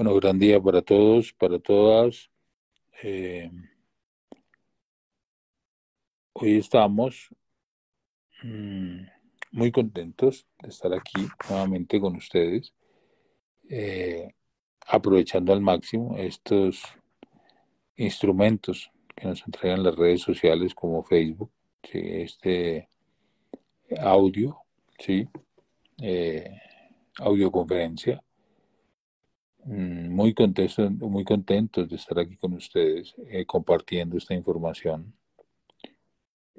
Bueno, gran día para todos, para todas. Eh, hoy estamos mm, muy contentos de estar aquí nuevamente con ustedes, eh, aprovechando al máximo estos instrumentos que nos entregan las redes sociales como Facebook, este audio, ¿sí? Eh, audioconferencia muy contentos, muy contentos de estar aquí con ustedes eh, compartiendo esta información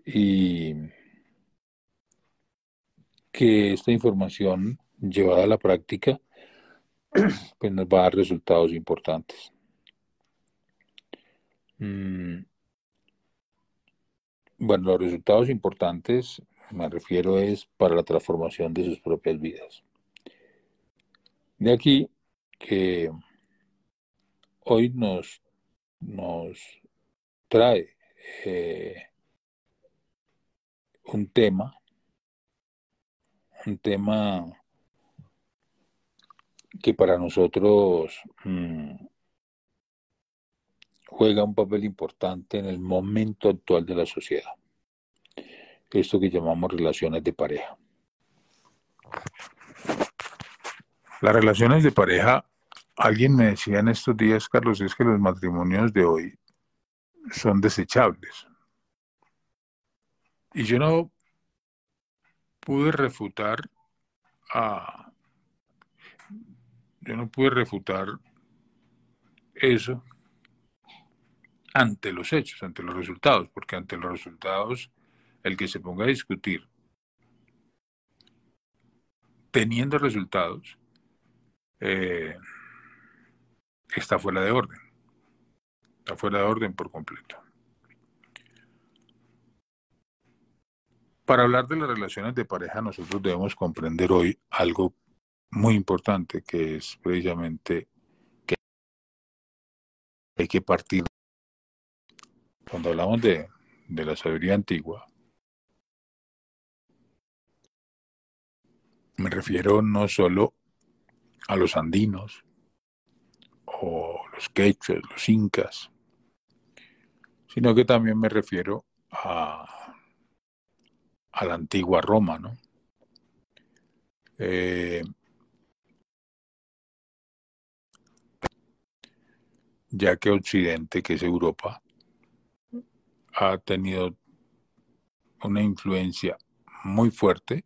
y que esta información llevada a la práctica pues nos va a dar resultados importantes. Mm, bueno, los resultados importantes me refiero es para la transformación de sus propias vidas. De aquí que hoy nos, nos trae eh, un tema, un tema que para nosotros mm, juega un papel importante en el momento actual de la sociedad. Esto que llamamos relaciones de pareja. Las relaciones de pareja Alguien me decía en estos días, Carlos, es que los matrimonios de hoy son desechables. Y yo no pude refutar a... Yo no pude refutar eso ante los hechos, ante los resultados, porque ante los resultados, el que se ponga a discutir teniendo resultados, eh, está fuera de orden. Está fuera de orden por completo. Para hablar de las relaciones de pareja, nosotros debemos comprender hoy algo muy importante, que es precisamente que hay que partir. Cuando hablamos de, de la sabiduría antigua, me refiero no solo a los andinos, o los quechos, los incas, sino que también me refiero a, a la antigua Roma, ¿no? Eh, ya que Occidente, que es Europa, ha tenido una influencia muy fuerte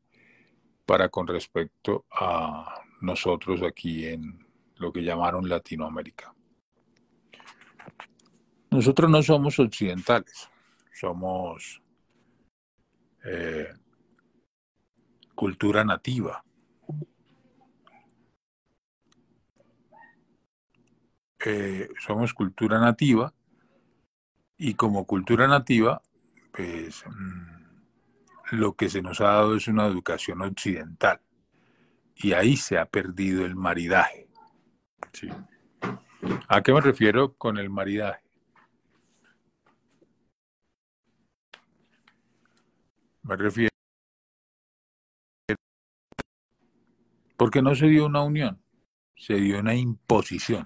para con respecto a nosotros aquí en, lo que llamaron Latinoamérica. Nosotros no somos occidentales, somos eh, cultura nativa. Eh, somos cultura nativa y como cultura nativa, pues mm, lo que se nos ha dado es una educación occidental y ahí se ha perdido el maridaje. ¿A qué me refiero con el maridaje? Me refiero porque no se dio una unión, se dio una imposición.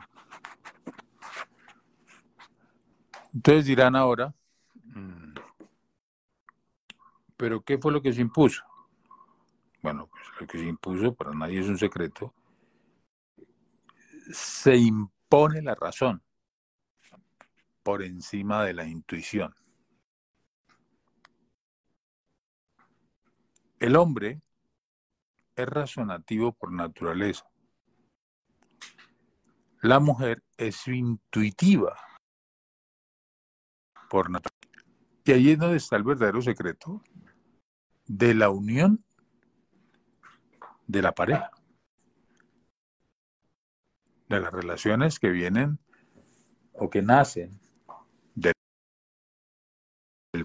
Entonces dirán ahora, mm, pero ¿qué fue lo que se impuso? Bueno, pues lo que se impuso para nadie es un secreto, se impone la razón por encima de la intuición. El hombre es razonativo por naturaleza. La mujer es intuitiva por naturaleza. Y ahí es donde está el verdadero secreto de la unión de la pareja de las relaciones que vienen o que nacen del,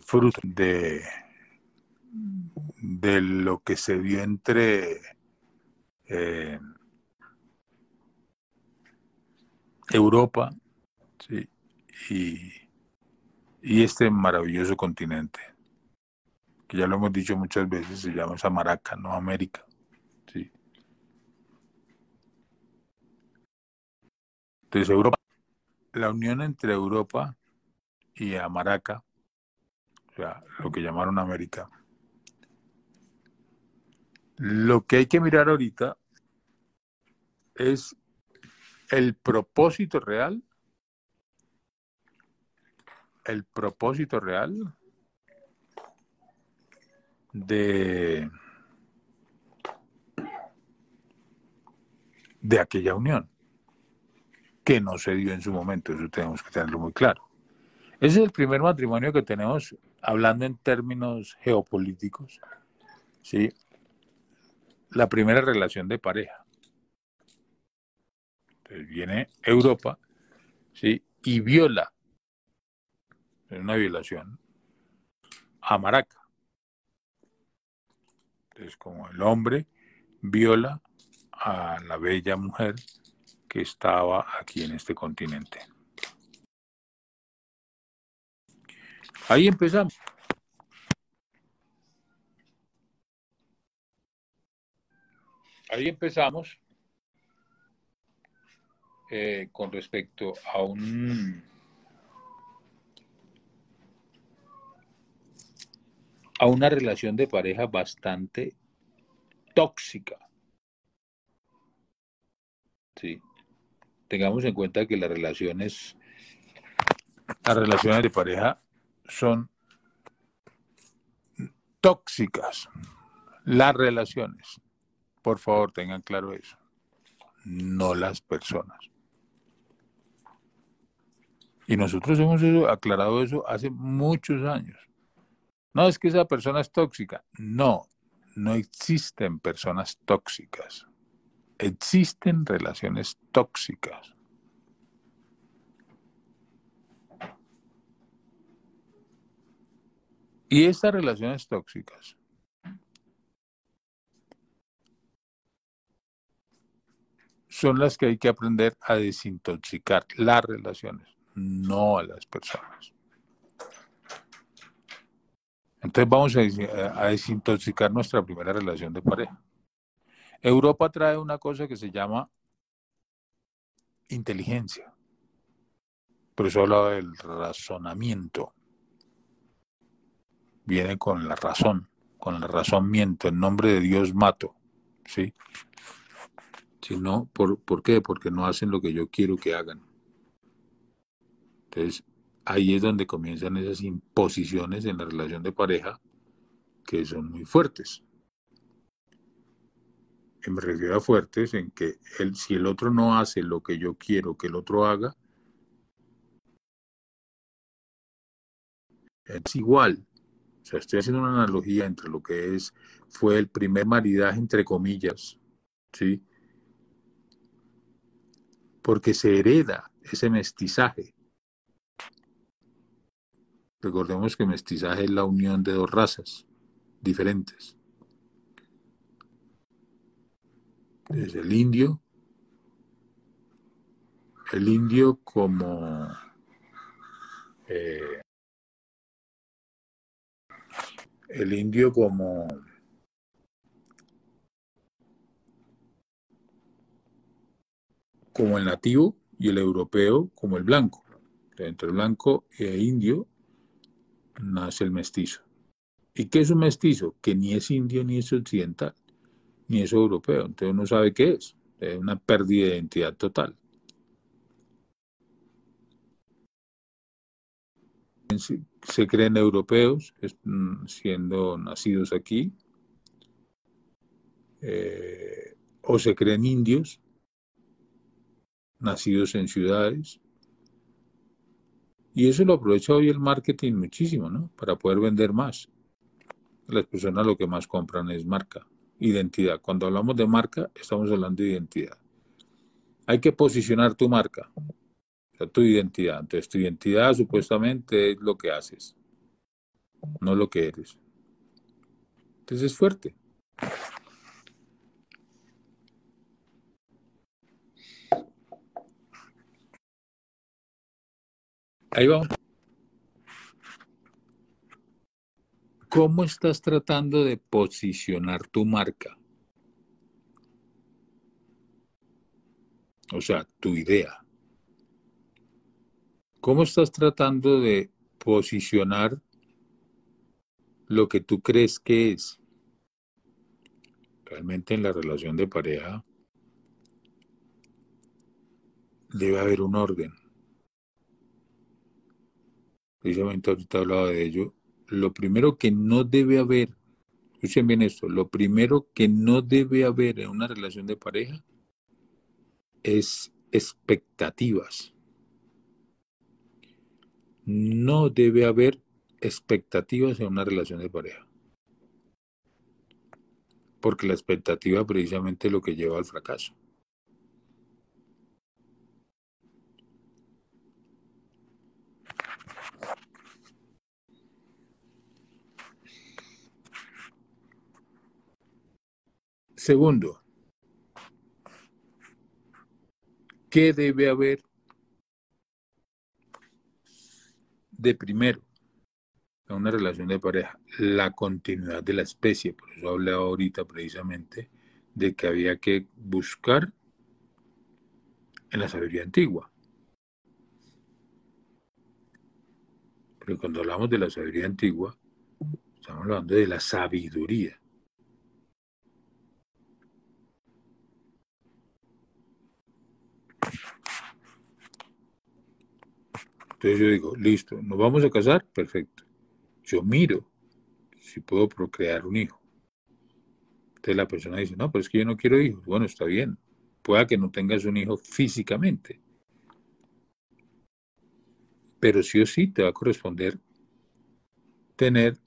fruto de, de lo que se vio entre eh, Europa y, y este maravilloso continente, que ya lo hemos dicho muchas veces, se llama Samaraca, no América. Entonces, Europa, la unión entre Europa y Amaraca, o sea, lo que llamaron América, lo que hay que mirar ahorita es el propósito real, el propósito real de, de aquella unión, que no se dio en su momento, eso tenemos que tenerlo muy claro. Ese es el primer matrimonio que tenemos, hablando en términos geopolíticos, ¿sí? la primera relación de pareja. Entonces viene Europa, ¿sí? Y viola, es una violación, a Maraca. Entonces, como el hombre viola a la bella mujer que estaba aquí en este continente. Ahí empezamos. Ahí empezamos eh, con respecto a un a una relación de pareja bastante tóxica. Sí. Tengamos en cuenta que las relaciones las relaciones de pareja son tóxicas. Las relaciones. Por favor, tengan claro eso. No las personas. Y nosotros hemos aclarado eso hace muchos años. No es que esa persona es tóxica. No, no existen personas tóxicas. Existen relaciones tóxicas. Y estas relaciones tóxicas son las que hay que aprender a desintoxicar las relaciones, no a las personas. Entonces vamos a, desintoxicar nuestra primera relación de pareja. Europa trae una cosa que se llama inteligencia. Por eso habla del razonamiento viene con la razón, con la razón miento, en nombre de Dios mato, ¿sí? Si no, ¿por, ¿por qué? Porque no hacen lo que yo quiero que hagan. Entonces, ahí es donde comienzan esas imposiciones en la relación de pareja que son muy fuertes. Me refiero a fuertes en que el, si el otro no hace lo que yo quiero que el otro haga, es igual. O sea, estoy haciendo una analogía entre lo que es, fue el primer maridaje, entre comillas, ¿sí? Porque se hereda ese mestizaje. Recordemos que mestizaje es la unión de dos razas diferentes. Es el indio, el indio como eh, el indio como como el nativo y el europeo como el blanco. Entre blanco e indio nace el mestizo. ¿Y qué es un mestizo? Que ni es indio ni es occidental, ni es europeo. Entonces uno sabe qué es. Es una pérdida de identidad total. se creen europeos mm, siendo nacidos aquí, eh, o se creen indios nacidos en ciudades. Y eso lo aprovecha hoy el marketing muchísimo, ¿no? Para poder vender más. Las personas lo que más compran es marca, identidad. Cuando hablamos de marca, estamos hablando de identidad. Hay que posicionar tu marca tu identidad. Entonces, tu identidad supuestamente es lo que haces, no lo que eres. Entonces, es fuerte. Ahí vamos. ¿Cómo estás tratando de posicionar tu marca? O sea, tu idea ¿Cómo estás tratando de posicionar lo que tú crees que es? Realmente en la relación de pareja debe haber un orden. Precisamente ahorita hablaba de ello. Lo primero que no debe haber, escuchen bien esto, lo primero que no debe haber en una relación de pareja es expectativas. No debe haber expectativas en una relación de pareja. Porque la expectativa precisamente es lo que lleva al fracaso. Segundo, ¿qué debe haber de primero en una relación de pareja? La continuidad de la especie. Por eso hablé ahorita precisamente de que había que buscar en la sabiduría antigua. Pero cuando hablamos de la sabiduría antigua, estamos hablando de la sabiduría. Entonces yo digo, listo, ¿nos vamos a casar? Perfecto. Yo miro si puedo procrear un hijo. Entonces la persona dice, no, pero es que yo no quiero hijos. Bueno, está bien. Pueda que no tengas un hijo físicamente. Pero sí o sí te va a corresponder tener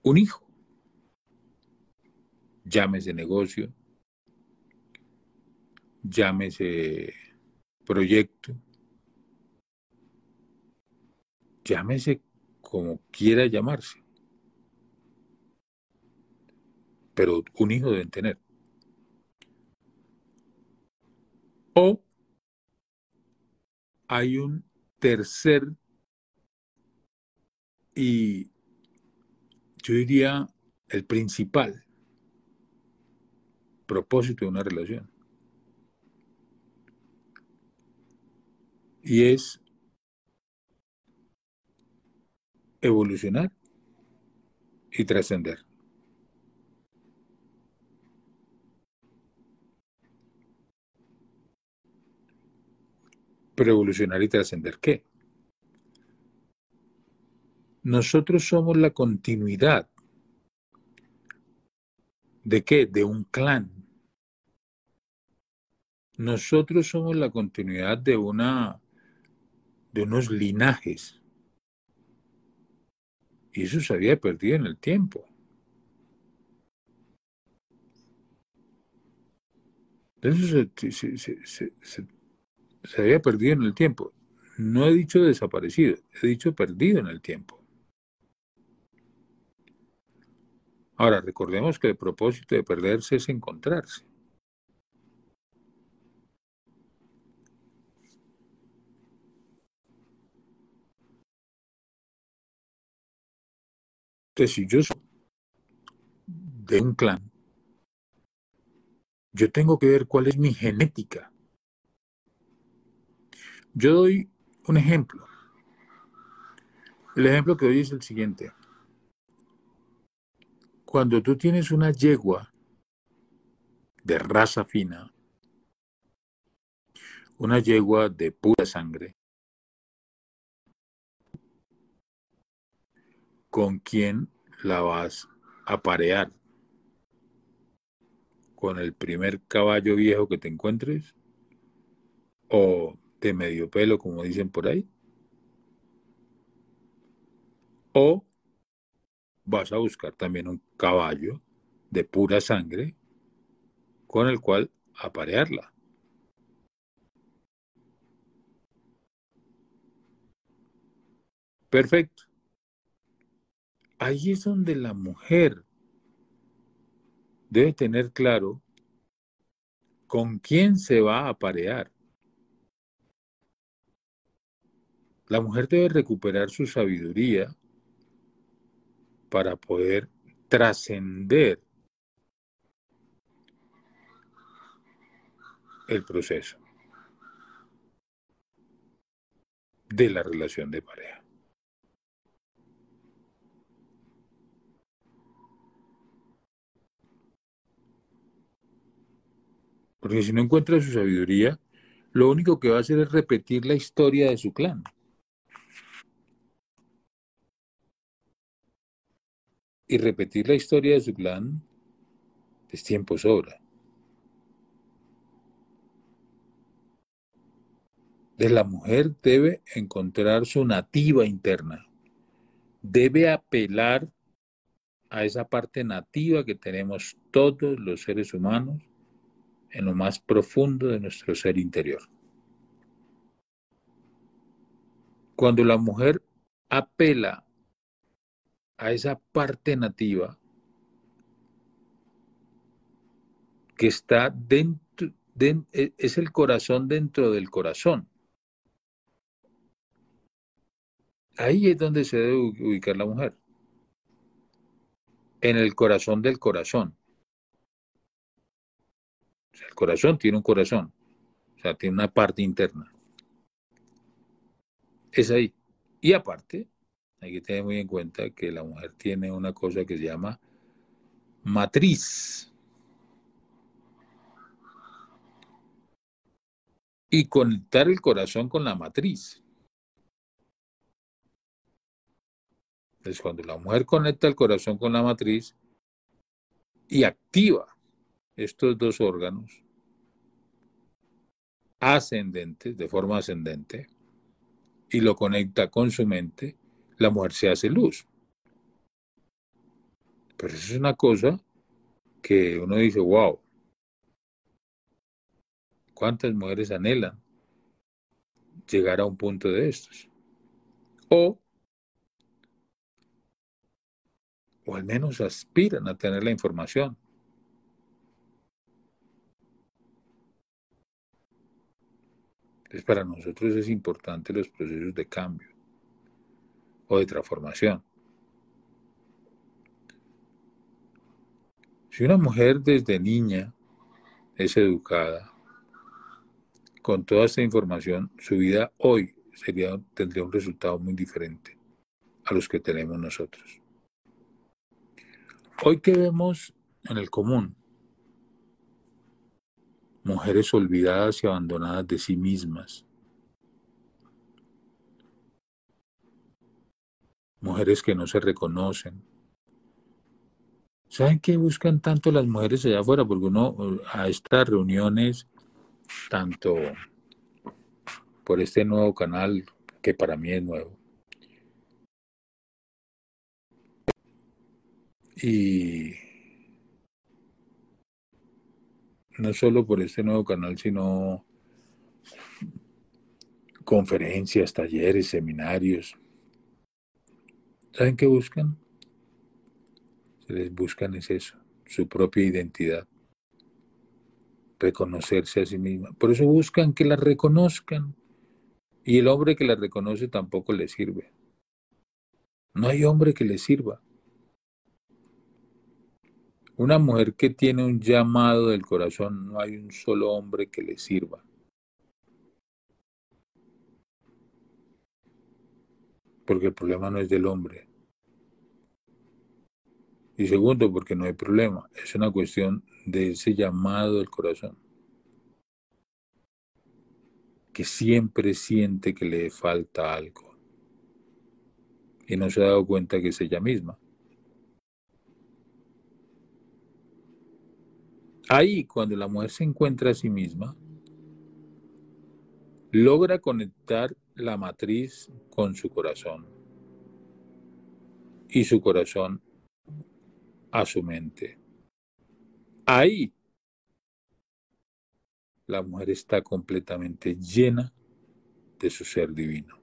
un hijo. Llámese negocio, llámese proyecto, llámese como quiera llamarse. Pero un hijo deben tener. O hay un tercer y yo diría el principal propósito de una relación. Y es evolucionar y trascender. Pero evolucionar y trascender qué? Nosotros somos la continuidad. ¿De qué? De un clan. Nosotros somos la continuidad de una de unos linajes. Y eso se había perdido en el tiempo. Eso se, había perdido en el tiempo. No he dicho desaparecido, he dicho perdido en el tiempo. Ahora, recordemos que el propósito de perderse es encontrarse. Si yo soy de un clan, yo tengo que ver cuál es mi genética. Yo doy un ejemplo. El ejemplo que doy es el siguiente. Cuando tú tienes una yegua de raza fina, una yegua de pura sangre, con quién la vas a parear. ¿Con el primer caballo viejo que te encuentres? ¿O de medio pelo, como dicen por ahí? ¿O vas a buscar también un caballo de pura sangre con el cual aparearla? Perfecto. Ahí es donde la mujer debe tener claro con quién se va a aparear. La mujer debe recuperar su sabiduría para poder trascender el proceso. de la relación de pareja. Porque si no encuentra su sabiduría, lo único que va a hacer es repetir la historia de su clan. Y repetir la historia de su clan es tiempo sobra. De la mujer debe encontrar su nativa interna. Debe apelar a esa parte nativa que tenemos todos los seres humanos en lo más profundo de nuestro ser interior. Cuando la mujer apela a esa parte nativa que está dentro, e, es el corazón dentro del corazón. Ahí es donde se debe ubicar la mujer. En el corazón del corazón el corazón tiene un corazón, o sea, tiene una parte interna. Es ahí. Y aparte, hay que tener muy en cuenta que la mujer tiene una cosa que se llama matriz. Y conectar el corazón con la matriz. Entonces, cuando la mujer conecta el corazón con la matriz y activa estos dos órganos ascendentes, de forma ascendente, y lo conecta con su mente, la mujer se hace luz. Pero eso es una cosa que uno dice, wow, ¿cuántas mujeres anhelan llegar a un punto de estos? O, o al menos aspiran a tener la información. Entonces, para nosotros es importante los procesos de cambio o de transformación. Si una mujer desde niña es educada con toda esta información, su vida hoy sería, tendría un resultado muy diferente a los que tenemos nosotros. Hoy que vemos en el común mujeres olvidadas y abandonadas de sí mismas, mujeres que no se reconocen. ¿Saben qué buscan tanto las mujeres allá afuera? Porque uno a estas reuniones, tanto por este nuevo canal, que para mí es nuevo, y no solo por este nuevo canal, sino conferencias, talleres, seminarios. ¿Saben qué buscan? Se les buscan es eso, su propia identidad, reconocerse a sí misma. Por eso buscan que la reconozcan. Y el hombre que la reconoce tampoco le sirve. No hay hombre que le sirva. Una mujer que tiene un llamado del corazón, no hay un solo hombre que le sirva. Porque el problema no es del hombre. Y segundo, porque no hay problema. Es una cuestión de ese llamado del corazón. Que siempre siente que le falta algo. Y no se ha dado cuenta que es ella misma. Ahí, cuando la mujer se encuentra a sí misma, logra conectar la matriz con su corazón y su corazón a su mente. Ahí la mujer está completamente llena de su ser divino.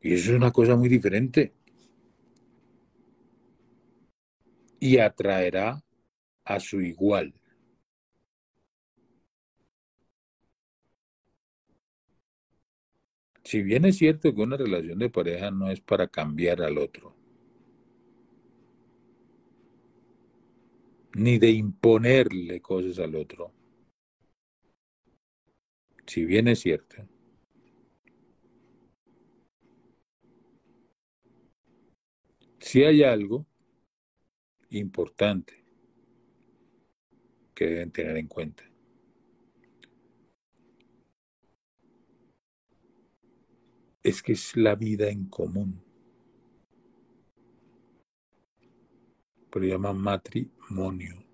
Y eso es una cosa muy diferente. Y atraerá a su igual. Si bien es cierto que una relación de pareja no es para cambiar al otro, ni de imponerle cosas al otro, si bien es cierto, si hay algo importante que deben tener en cuenta. Es que es la vida en común. Pero llaman matrimonio.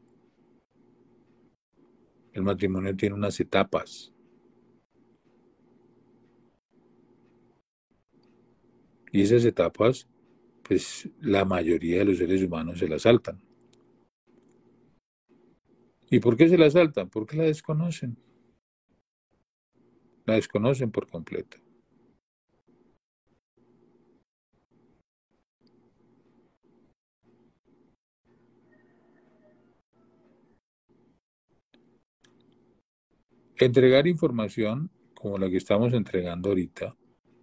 El matrimonio tiene unas etapas. Y esas etapas, pues la mayoría de los seres humanos se las saltan. ¿Y por qué se la saltan? Porque la desconocen. La desconocen por completo. Entregar información como la que estamos entregando ahorita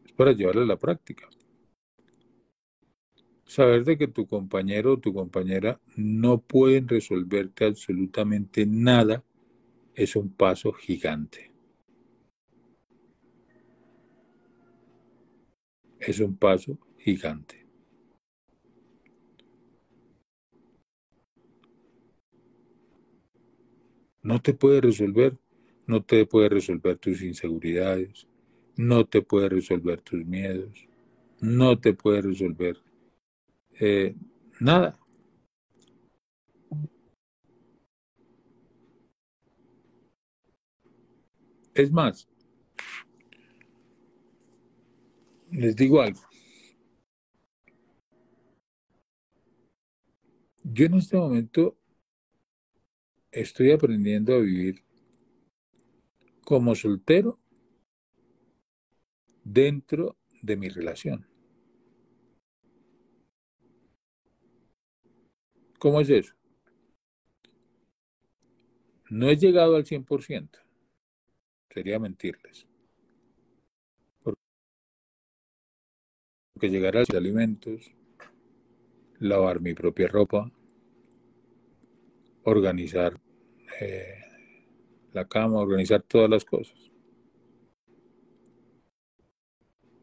es para llevarla a la práctica. Saber de que tu compañero o tu compañera no pueden resolverte absolutamente nada es un paso gigante. Es un paso gigante. No te puede resolver, no te puede resolver tus inseguridades, no te puede resolver tus miedos, no te puede resolver eh, nada. Es más, les digo algo. Yo en este momento estoy aprendiendo a vivir como soltero dentro de mi relación. ¿Cómo es eso? No he llegado al 100%. Sería mentirles. Porque llegar a los alimentos, lavar mi propia ropa, organizar eh, la cama, organizar todas las cosas.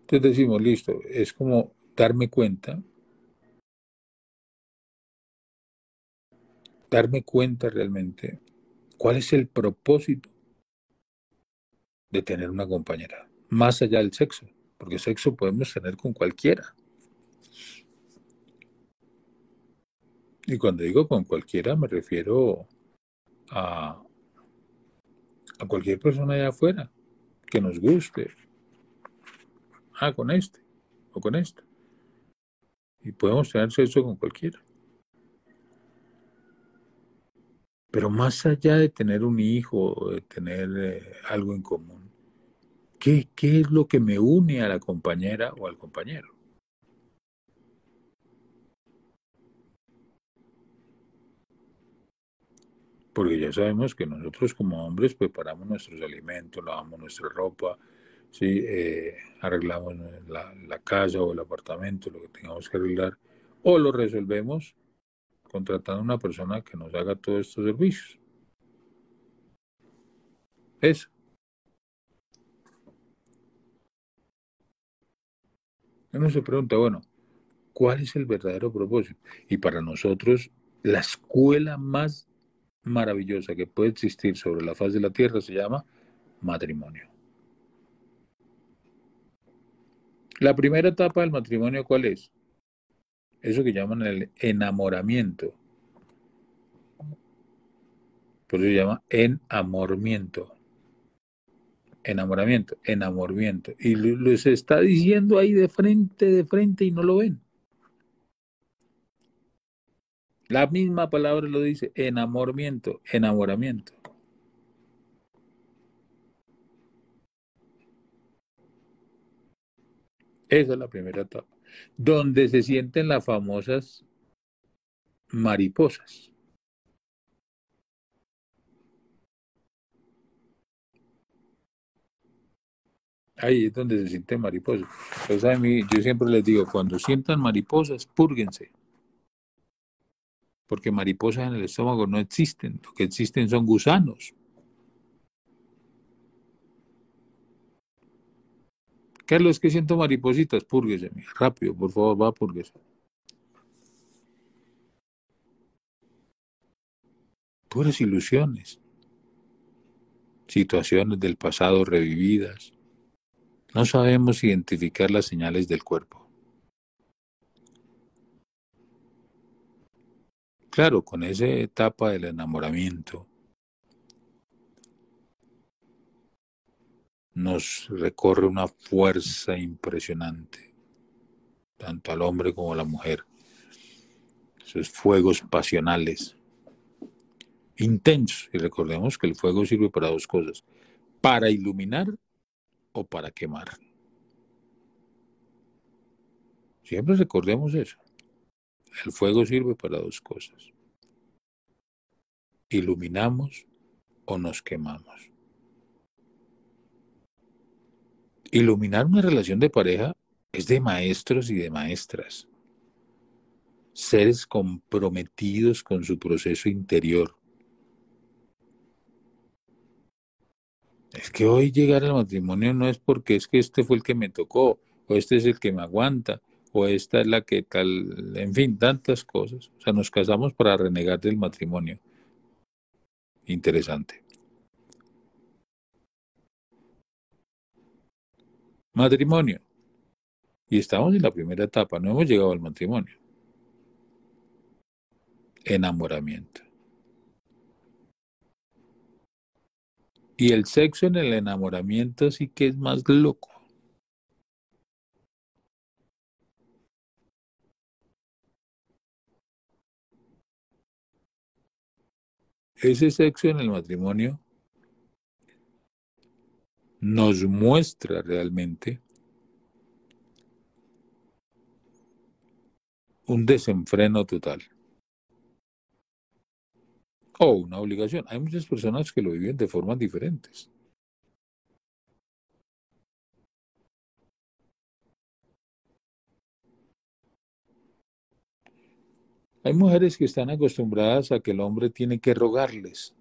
Entonces decimos, listo, es como darme cuenta darme cuenta realmente cuál es el propósito de tener una compañera, más allá del sexo, porque sexo podemos tener con cualquiera. Y cuando digo con cualquiera me refiero a, a cualquier persona allá afuera que nos guste. Ah, con este o con esto. Y podemos tener sexo con cualquiera. Pero más allá de tener un hijo, de tener eh, algo en común, ¿qué, ¿qué es lo que me une a la compañera o al compañero? Porque ya sabemos que nosotros como hombres preparamos nuestros alimentos, lavamos nuestra ropa, ¿sí? Eh, arreglamos la, la, casa o el apartamento, lo que tengamos que arreglar, o lo resolvemos contratando a una persona que nos haga todos estos servicios. Eso. Uno se pregunta, bueno, ¿cuál es el verdadero propósito? Y para nosotros, la escuela más maravillosa que puede existir sobre la faz de la tierra se llama matrimonio. La primera etapa del matrimonio, ¿cuál es? Eso que llaman el enamoramiento. Por eso se llama enamoramiento. Enamoramiento, enamoramiento. Y les está diciendo ahí de frente, de frente y no lo ven. La misma palabra lo dice, enamoramiento, enamoramiento. Esa es la primera etapa donde se sienten las famosas mariposas. Ahí es donde se sienten mariposas. Pues a mí, yo siempre les digo, cuando sientan mariposas, púrguense. Porque mariposas en el estómago no existen. Lo que existen son gusanos. Carlos, que siento maripositas, púrguese, rápido, por favor, va, púrguese. Puras ilusiones, situaciones del pasado revividas. No sabemos identificar las señales del cuerpo. Claro, con esa etapa del enamoramiento, nos recorre una fuerza impresionante, tanto al hombre como a la mujer. Esos fuegos pasionales, intensos. Y recordemos que el fuego sirve para dos cosas, para iluminar o para quemar. Siempre recordemos eso. El fuego sirve para dos cosas. Iluminamos o nos quemamos. Iluminar una relación de pareja es de maestros y de maestras, seres comprometidos con su proceso interior. Es que hoy llegar al matrimonio no es porque es que este fue el que me tocó, o este es el que me aguanta, o esta es la que tal, en fin, tantas cosas. O sea, nos casamos para renegar del matrimonio. Interesante. Matrimonio. Y estamos en la primera etapa, no hemos llegado al matrimonio. Enamoramiento. Y el sexo en el enamoramiento sí que es más loco. Ese sexo en el matrimonio nos muestra realmente un desenfreno total o una obligación. Hay muchas personas que lo viven de formas diferentes. Hay mujeres que están acostumbradas a que el hombre tiene que rogarles,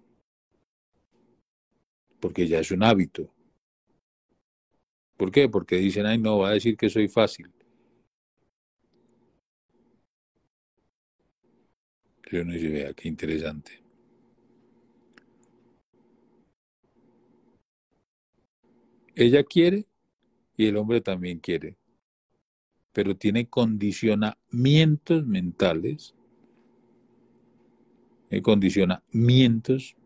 porque ya es un hábito. ¿Por qué? Porque dicen, ay, no, va a decir que soy fácil. Yo no sé, vea, qué interesante. Ella quiere y el hombre también quiere, pero tiene condicionamientos mentales, condicionamientos,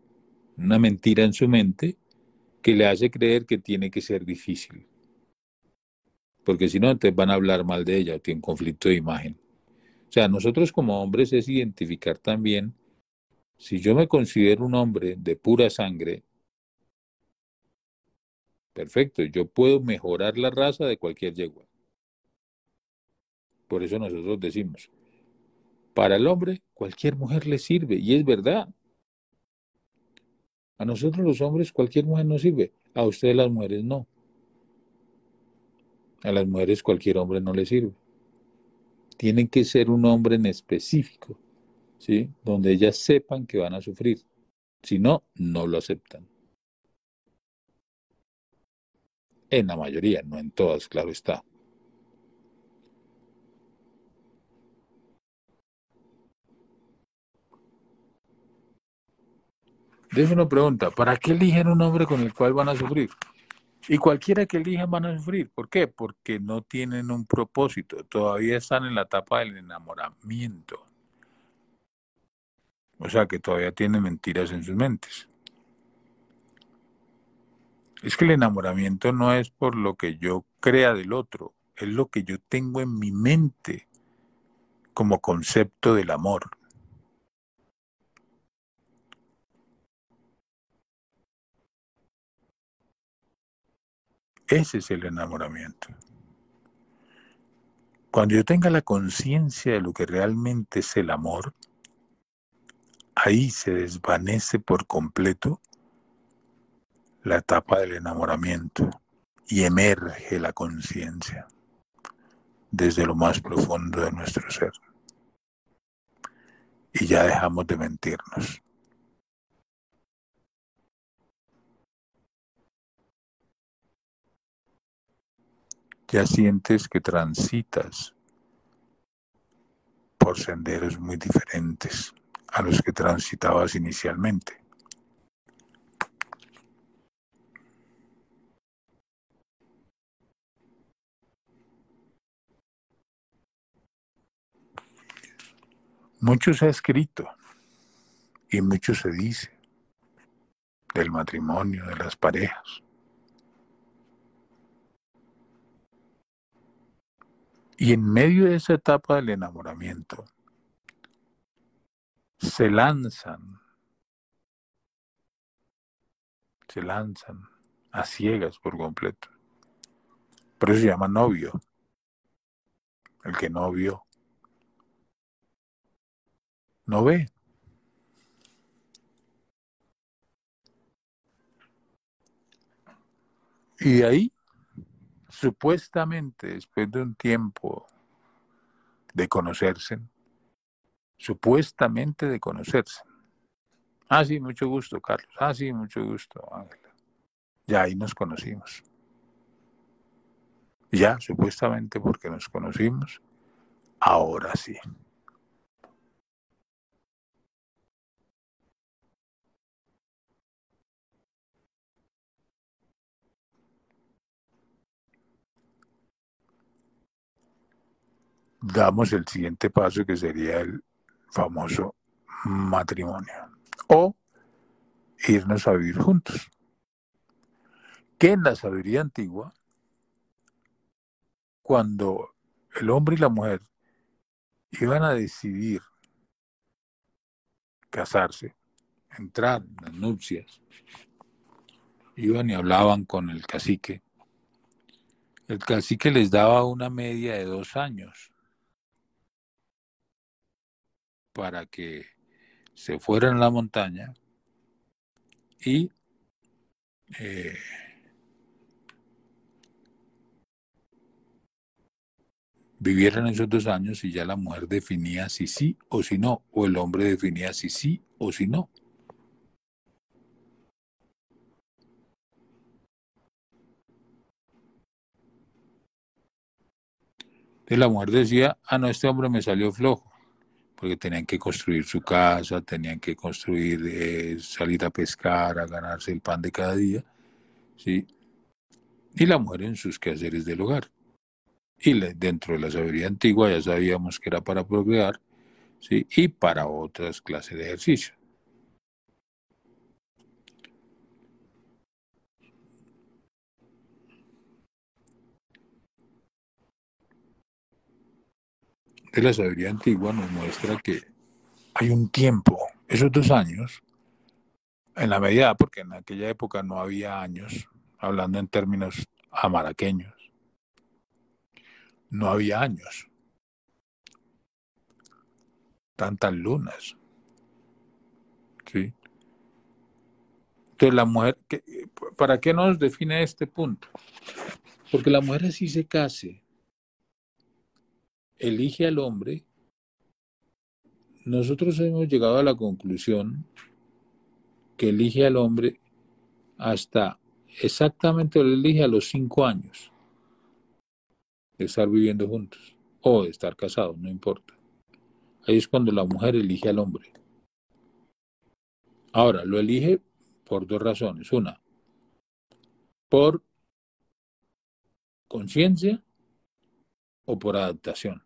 una mentira en su mente que le hace creer que tiene que ser difícil porque si no, te van a hablar mal de ella tienen conflicto de imagen. O sea, nosotros como hombres es identificar también, si yo me considero un hombre de pura sangre, perfecto, yo puedo mejorar la raza de cualquier yegua. Por eso nosotros decimos, para el hombre cualquier mujer le sirve, y es verdad. A nosotros los hombres cualquier mujer nos sirve, a ustedes las mujeres no. A las mujeres cualquier hombre no les sirve. Tienen que ser un hombre en específico, ¿sí? Donde ellas sepan que van a sufrir. Si no, no lo aceptan. En la mayoría, no en todas, claro está. Déjame una pregunta, ¿para qué eligen un hombre con el cual van a sufrir? Y cualquiera que elijan van a sufrir. ¿Por qué? Porque no tienen un propósito. Todavía están en la etapa del enamoramiento. O sea que todavía tienen mentiras en sus mentes. Es que el enamoramiento no es por lo que yo crea del otro, es lo que yo tengo en mi mente como concepto del amor. Ese es el enamoramiento. Cuando yo tenga la conciencia de lo que realmente es el amor, ahí se desvanece por completo la etapa del enamoramiento y emerge la conciencia desde lo más profundo de nuestro ser. Y ya dejamos de mentirnos. Ya sientes que transitas por senderos muy diferentes a los que transitabas inicialmente. Mucho se ha escrito y mucho se dice del matrimonio, de las parejas. Y en medio de esa etapa del enamoramiento, se lanzan, se lanzan a ciegas por completo. Por eso se llama novio. El que no vio, no ve. Y de ahí, supuestamente, después de un tiempo de conocerse, supuestamente de conocerse. Ah, sí, mucho gusto, Carlos. Ah, sí, mucho gusto, Ángela. Ya ahí nos conocimos. Ya, supuestamente porque nos conocimos, ahora sí. Damos el siguiente paso que sería el famoso matrimonio o irnos a vivir juntos. Que en la sabiduría antigua, cuando el hombre y la mujer iban a decidir casarse, entrar en las nupcias, iban y hablaban con el cacique. El cacique les daba una media de dos años para que se fueran a la montaña y eh, vivieran esos dos años y ya la mujer definía si sí o si no, o el hombre definía si sí o si no. Entonces la mujer decía, ah, no, este hombre me salió flojo porque tenían que construir su casa, tenían que construir, eh, salir a pescar, a ganarse el pan de cada día, ¿sí? Y la mujer en sus quehaceres del hogar. Y dentro de la sabiduría antigua ya sabíamos que era para procrear, ¿sí? Y para otras clases de ejercicio. De la sabiduría antigua nos muestra que hay un tiempo, esos dos años, en la medida, porque en aquella época no había años, hablando en términos amaraqueños, no había años, tantas lunas. ¿Sí? Entonces la mujer, ¿para qué nos define este punto? Porque la mujer así se case, elige al hombre, nosotros hemos llegado a la conclusión que elige al hombre hasta exactamente lo elige a los cinco años de estar viviendo juntos o de estar casados, no importa. Ahí es cuando la mujer elige al hombre. Ahora, lo elige por dos razones. Una, por conciencia o por adaptación.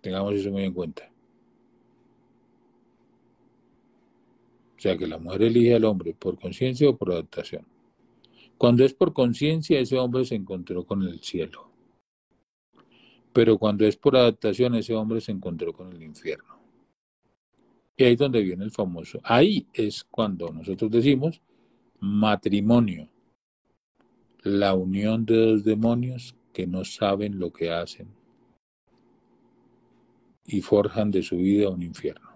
Tengamos eso muy en cuenta. O sea que la mujer elige al hombre por conciencia o por adaptación. Cuando es por conciencia, ese hombre se encontró con el cielo. Pero cuando es por adaptación, ese hombre se encontró con el infierno. Y ahí es donde viene el famoso. Ahí es cuando nosotros decimos matrimonio. La unión de dos demonios que no saben lo que hacen y forjan de su vida un infierno.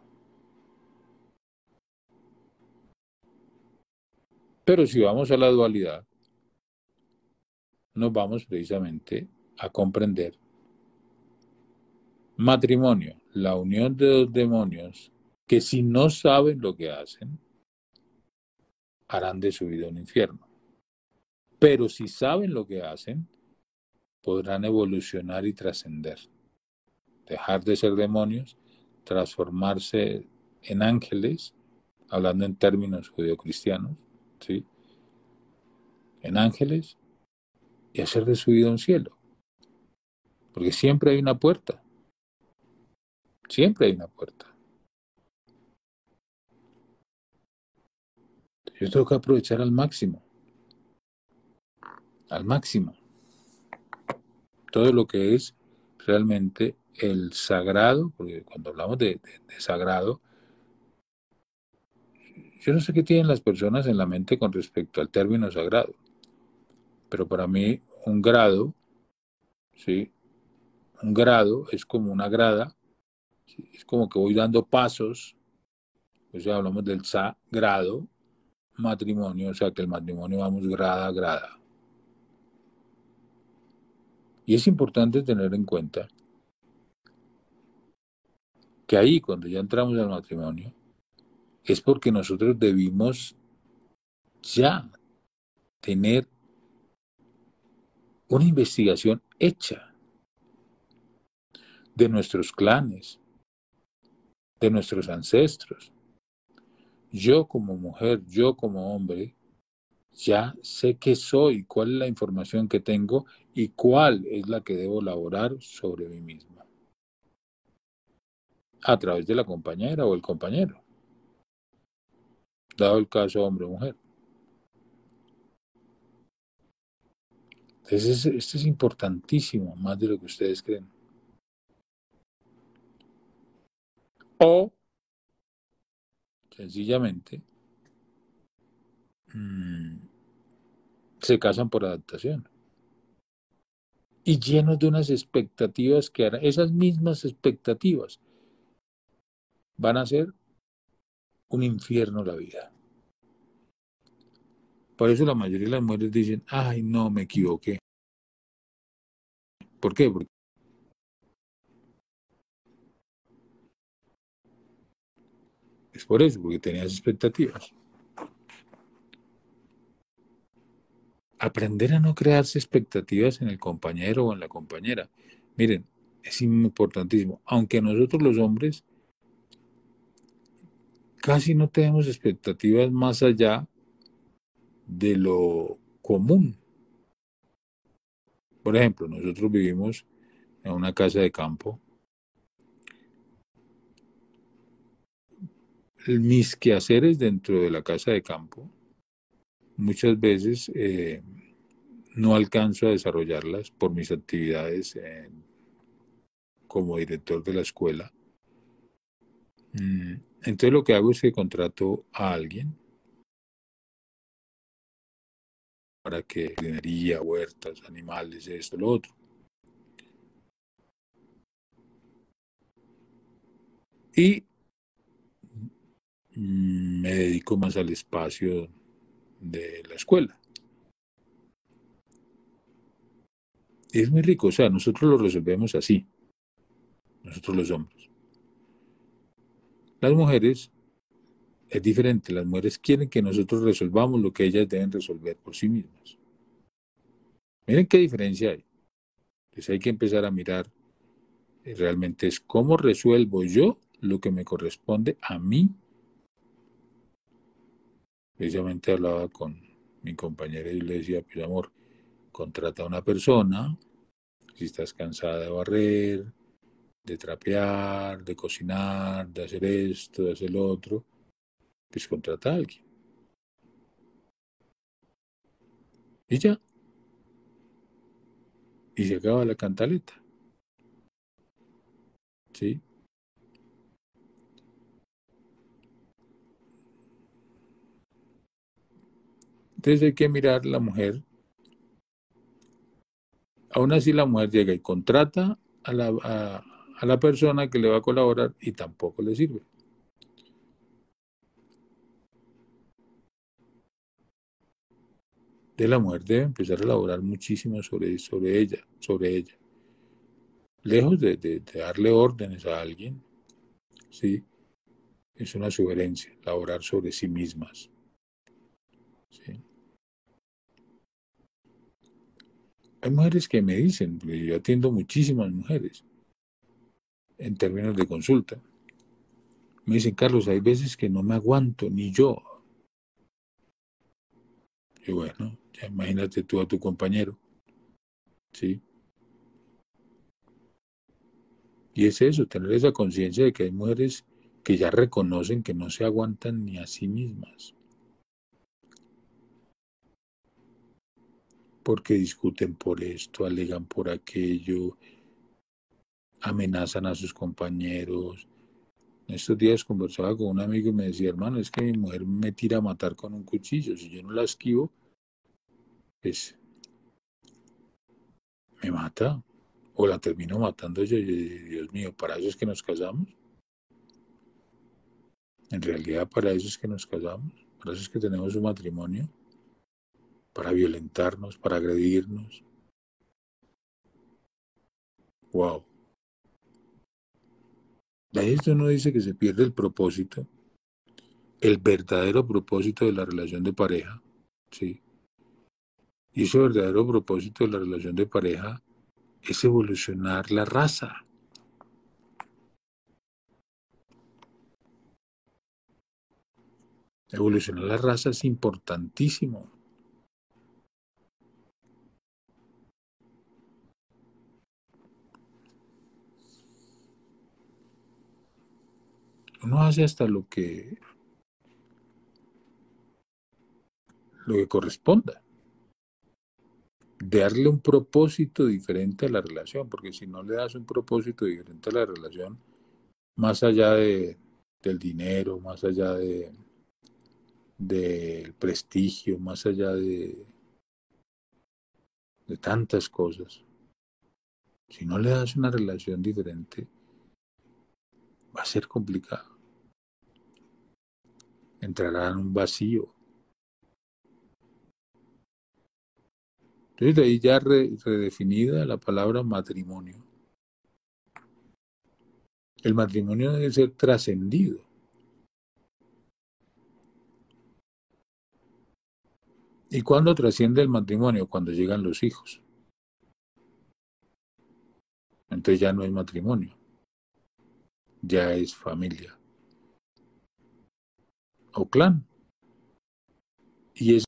Pero si vamos a la dualidad, nos vamos precisamente a comprender matrimonio, la unión de dos demonios que si no saben lo que hacen, harán de su vida un infierno. Pero si saben lo que hacen, podrán evolucionar y trascender. Dejar de ser demonios, transformarse en ángeles, hablando en términos judeocristianos, ¿sí? en ángeles, y hacer de su vida un cielo. Porque siempre hay una puerta. Siempre hay una puerta. Yo tengo que aprovechar al máximo. Al máximo. Todo lo que es realmente el sagrado, porque cuando hablamos de, sagrado, yo no sé qué tienen las personas en la mente con respecto al término sagrado, pero para mí un grado, ¿sí? Un grado es como una grada, es como que voy dando pasos, o sea, hablamos del sagrado matrimonio, o sea, que el matrimonio vamos grada a grada. Y es importante tener en cuenta que ahí, cuando ya entramos al matrimonio, es porque nosotros debimos ya tener una investigación hecha de nuestros clanes, de nuestros ancestros. Yo como mujer, yo como hombre, ya sé qué soy, cuál es la información que tengo y cuál es la que debo elaborar sobre mí misma. A través de la compañera o el compañero. Dado el caso hombre o mujer. Entonces, esto es importantísimo, más de lo que ustedes creen. O, sencillamente, mm, se casan por adaptación. Y llenos de unas expectativas que harán, esas mismas expectativas van a ser un infierno la vida. Por eso la mayoría de las mujeres dicen, ay, no, me equivoqué. ¿Por qué? Porque es por eso, porque tenías expectativas. aprender a no crearse expectativas en el compañero o en la compañera. Miren, es importantísimo. Aunque nosotros los hombres casi no tenemos expectativas más allá de lo común. Por ejemplo, nosotros vivimos en una casa de campo. Mis quehaceres dentro de la casa de campo muchas veces eh, no alcanzo a desarrollarlas por mis actividades como director de la escuela. Mm, entonces lo que hago es que contrato a alguien para que jardinería, huertas, animales, esto, lo otro. Y me dedico más al espacio de la escuela. Es muy rico, o sea, nosotros lo resolvemos así, nosotros los hombres. Las mujeres es diferente, las mujeres quieren que nosotros resolvamos lo que ellas deben resolver por sí mismas. Miren qué diferencia hay. Entonces hay que empezar a mirar eh, realmente es cómo resuelvo yo lo que me corresponde a mí Precisamente hablaba con mi compañera y le decía, pues amor, contrata a una persona, si estás cansada de barrer, de trapear, de cocinar, de hacer esto, de hacer lo otro, pues contrata a alguien. Y ya. Y se acaba la cantaleta. ¿Sí? Entonces hay que mirar la mujer. Aún así la mujer llega y contrata a la, a, la persona que le va a colaborar y tampoco le sirve. de la mujer debe empezar a elaborar muchísimo sobre, sobre ella, sobre ella. Lejos de, de, darle órdenes a alguien, ¿sí? es una sugerencia, elaborar sobre sí mismas. ¿sí? hay mujeres que me dicen, yo atiendo muchísimas mujeres en términos de consulta. Me dicen, Carlos, hay veces que no me aguanto, ni yo. Y bueno, ya imagínate tú a tu compañero. ¿Sí? Y es eso, tener esa conciencia de que hay mujeres que ya reconocen que no se aguantan ni a sí mismas. Porque discuten por esto, alegan por aquello, amenazan a sus compañeros. Estos días conversaba con un amigo y me decía, hermano, es que mi mujer me tira a matar con un cuchillo. Si yo no la esquivo, pues me mata o la termino matando yo. Dios mío, ¿para eso es que nos casamos? En realidad, para eso es que nos casamos, para eso es que tenemos un matrimonio, para violentarnos, para agredirnos. Wow. Esto uno dice que se pierde el propósito, el verdadero propósito de la relación de pareja, ¿sí? Y ese verdadero propósito de la relación de pareja es evolucionar la raza. Evolucionar la raza es importantísimo. Uno hace hasta lo que lo que corresponda darle un propósito diferente a la relación, porque si no le das un propósito diferente a la relación, más allá de, del dinero, más allá de del prestigio, más allá de, de tantas cosas, si no le das una relación diferente, va a ser complicado. Entrará en un vacío, Entonces de ahí ya redefinida la palabra matrimonio. El matrimonio debe ser trascendido. ¿Y cuándo trasciende el matrimonio? Cuando llegan los hijos. Entonces ya no es matrimonio, ya es familia o clan. Y es.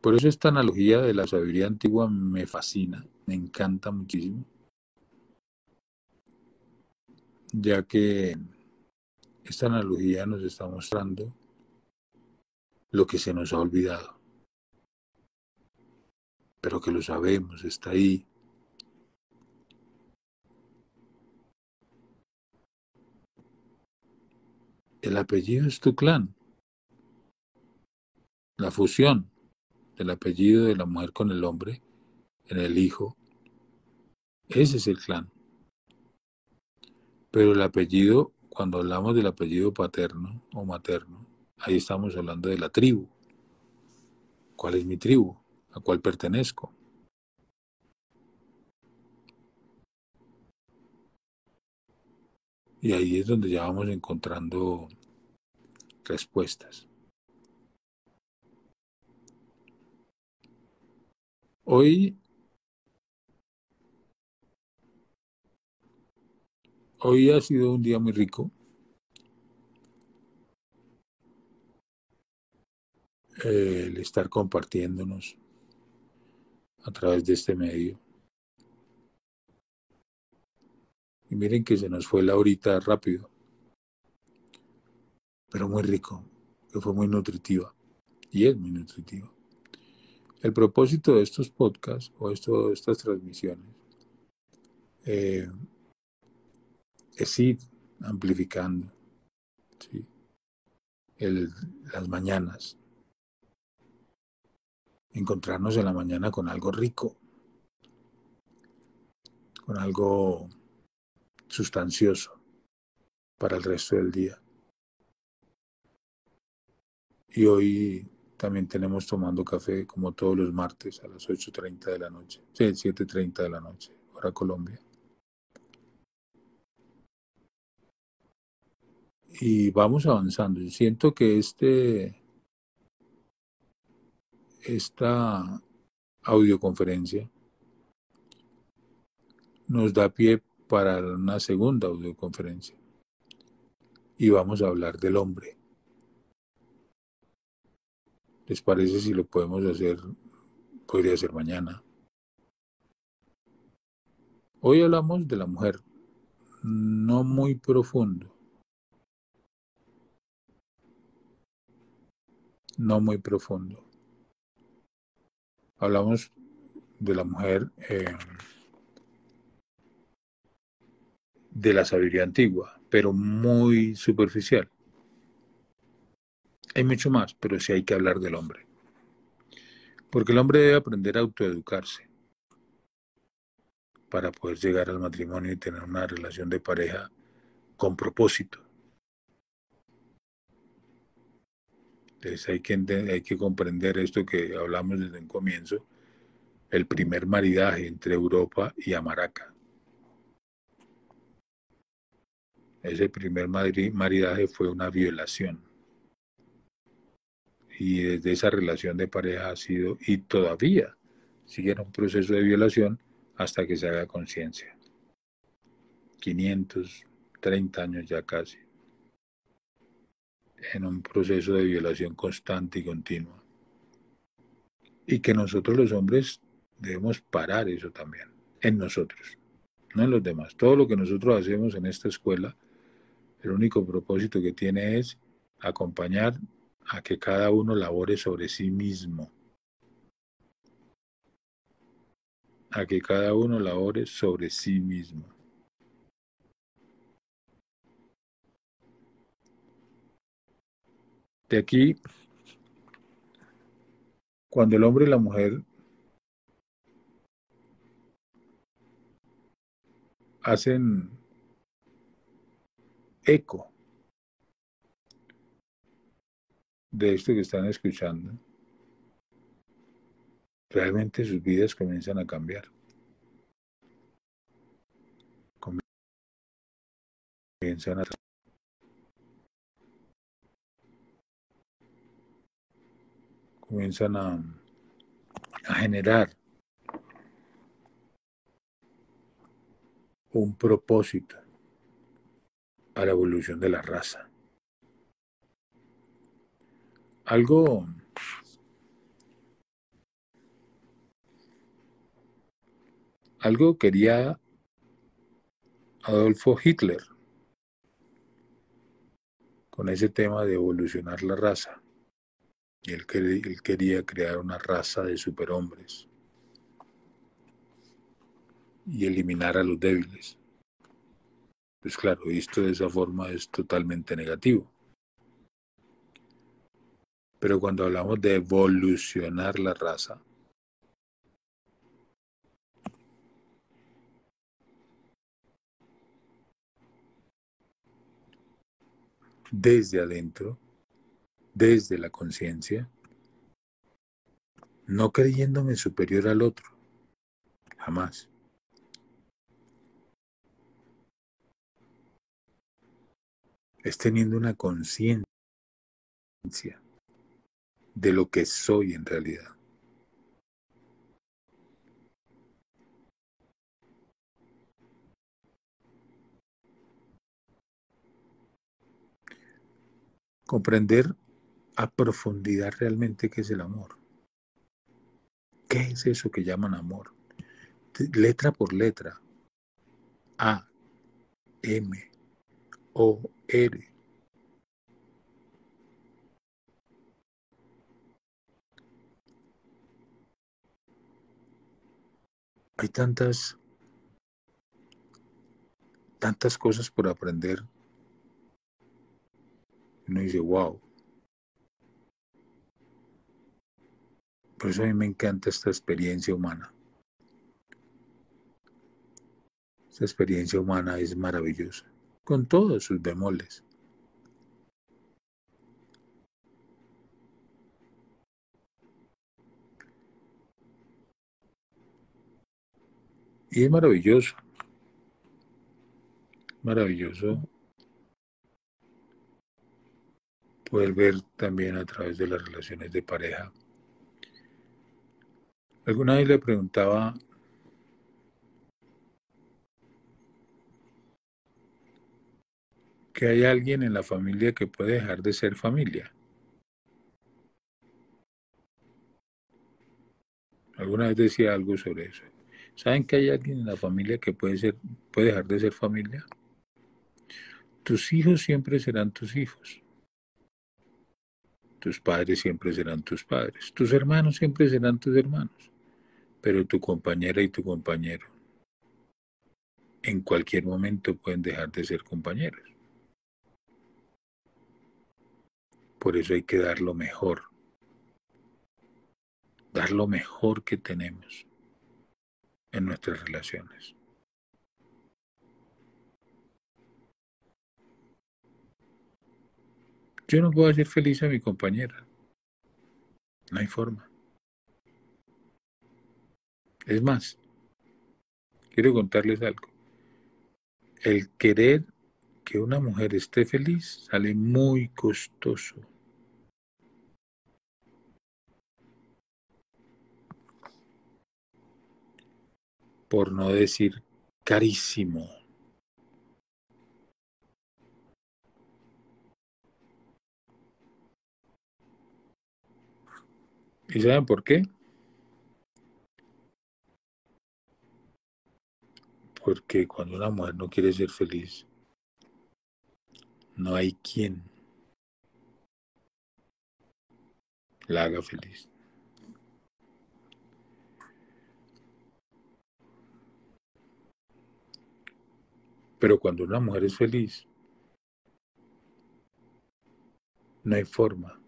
Por eso esta analogía de la sabiduría antigua me fascina, me encanta muchísimo, ya que esta analogía nos está mostrando lo que se nos ha olvidado, pero que lo sabemos, está ahí, El apellido es tu clan. La fusión del apellido de la mujer con el hombre en el hijo. Ese es el clan. Pero el apellido, cuando hablamos del apellido paterno o materno, ahí estamos hablando de la tribu. ¿Cuál es mi tribu? ¿A cuál pertenezco? Y ahí es donde ya vamos encontrando respuestas. Hoy, hoy ha sido un día muy rico. el estar compartiéndonos a través de este medio. Y miren que se nos fue la horita rápido, pero muy rico, que fue muy nutritiva. Y es muy nutritiva. El propósito de estos podcasts o esto, estas transmisiones eh, es ir amplificando las mañanas, encontrarnos en la mañana con algo rico, con algo sustancioso para el resto del día. Y hoy también tenemos tomando café como todos los martes a las 8.30 de la noche, sí, 7.30 de la noche, hora Colombia. y vamos avanzando. siento que este, esta audioconferencia nos da pie para una segunda audioconferencia. Y vamos a hablar del hombre. ¿Les parece si lo podemos hacer? Podría ser mañana. Hoy hablamos de la mujer, no muy profundo. No muy profundo. Hablamos de la mujer eh, de la sabiduría antigua, pero muy superficial. Hay mucho más, pero sí hay que hablar del hombre. Porque el hombre debe aprender a autoeducarse para poder llegar al matrimonio y tener una relación de pareja con propósito. Entonces hay que, hay que comprender esto que hablamos desde un comienzo, el primer maridaje entre Europa y Amaraca. Ese primer maridaje fue una violación. Y desde esa relación de pareja ha sido, y todavía sigue en un proceso de violación hasta que se haga conciencia. 530 años ya casi, en un proceso de violación constante y continua. Y que nosotros los hombres debemos parar eso también, en nosotros, no en los demás. Todo lo que nosotros hacemos en esta escuela, el único propósito que tiene es acompañar a que cada uno labore sobre sí mismo a que cada uno labore sobre sí mismo. De aquí, cuando el hombre y la mujer hacen eco de esto que están escuchando, realmente sus vidas comienzan a cambiar. Comienzan a comienzan a, a generar un propósito a la evolución de la raza. Algo Algo quería Adolfo Hitler con ese tema de evolucionar la raza. Y él, él quería crear una raza de superhombres y eliminar a los débiles. Pues claro, visto de esa forma es totalmente negativo. Pero cuando hablamos de evolucionar la raza, desde adentro, desde la conciencia, no creyéndome superior al otro, jamás. Es teniendo una conciencia de lo que soy en realidad. comprender a profundidad realmente qué es el amor. ¿Qué es eso que llaman amor? Letra por letra. A, M, O, Hay tantas, tantas cosas por aprender uno dice, wow. Por eso a mí me encanta esta experiencia humana. Esta experiencia humana es maravillosa, con todos sus bemoles. Y es maravilloso, maravilloso poder ver también a través de las relaciones de pareja. Alguna vez le preguntaba que hay alguien en la familia que puede dejar de ser familia. Alguna vez decía algo sobre eso. ¿Saben que hay alguien en la familia que puede, ser, puede dejar de ser familia? Tus hijos siempre serán tus hijos. Tus padres siempre serán tus padres. Tus hermanos siempre serán tus hermanos. Pero tu compañera y tu compañero en cualquier momento pueden dejar de ser compañeros. Por eso hay que dar lo mejor. Dar lo mejor que tenemos en nuestras relaciones. Yo no puedo hacer feliz a mi compañera. No hay forma. Es más, quiero contarles algo. El querer que una mujer esté feliz sale muy costoso. Por no decir carísimo. ¿Y saben por qué? Porque cuando una mujer no quiere ser feliz, no hay quien la haga feliz. Pero cuando una mujer es feliz, no hay forma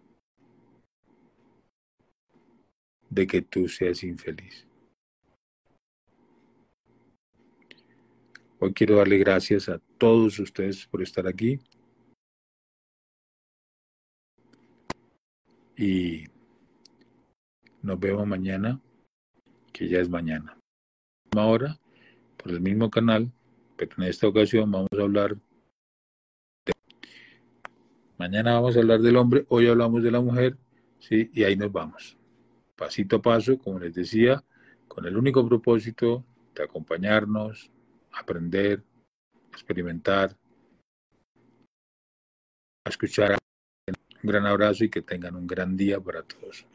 de que tú seas infeliz. Hoy quiero darle gracias a todos ustedes por estar aquí. Y nos vemos mañana, que ya es mañana. Ahora, por el mismo canal, pero en esta ocasión vamos a hablar de... Mañana vamos a hablar del hombre, hoy hablamos de la mujer, ¿sí? Y ahí nos vamos pasito a paso, como les decía, con el único propósito de acompañarnos, aprender, experimentar, escuchar. Un gran abrazo y que tengan un gran día para todos.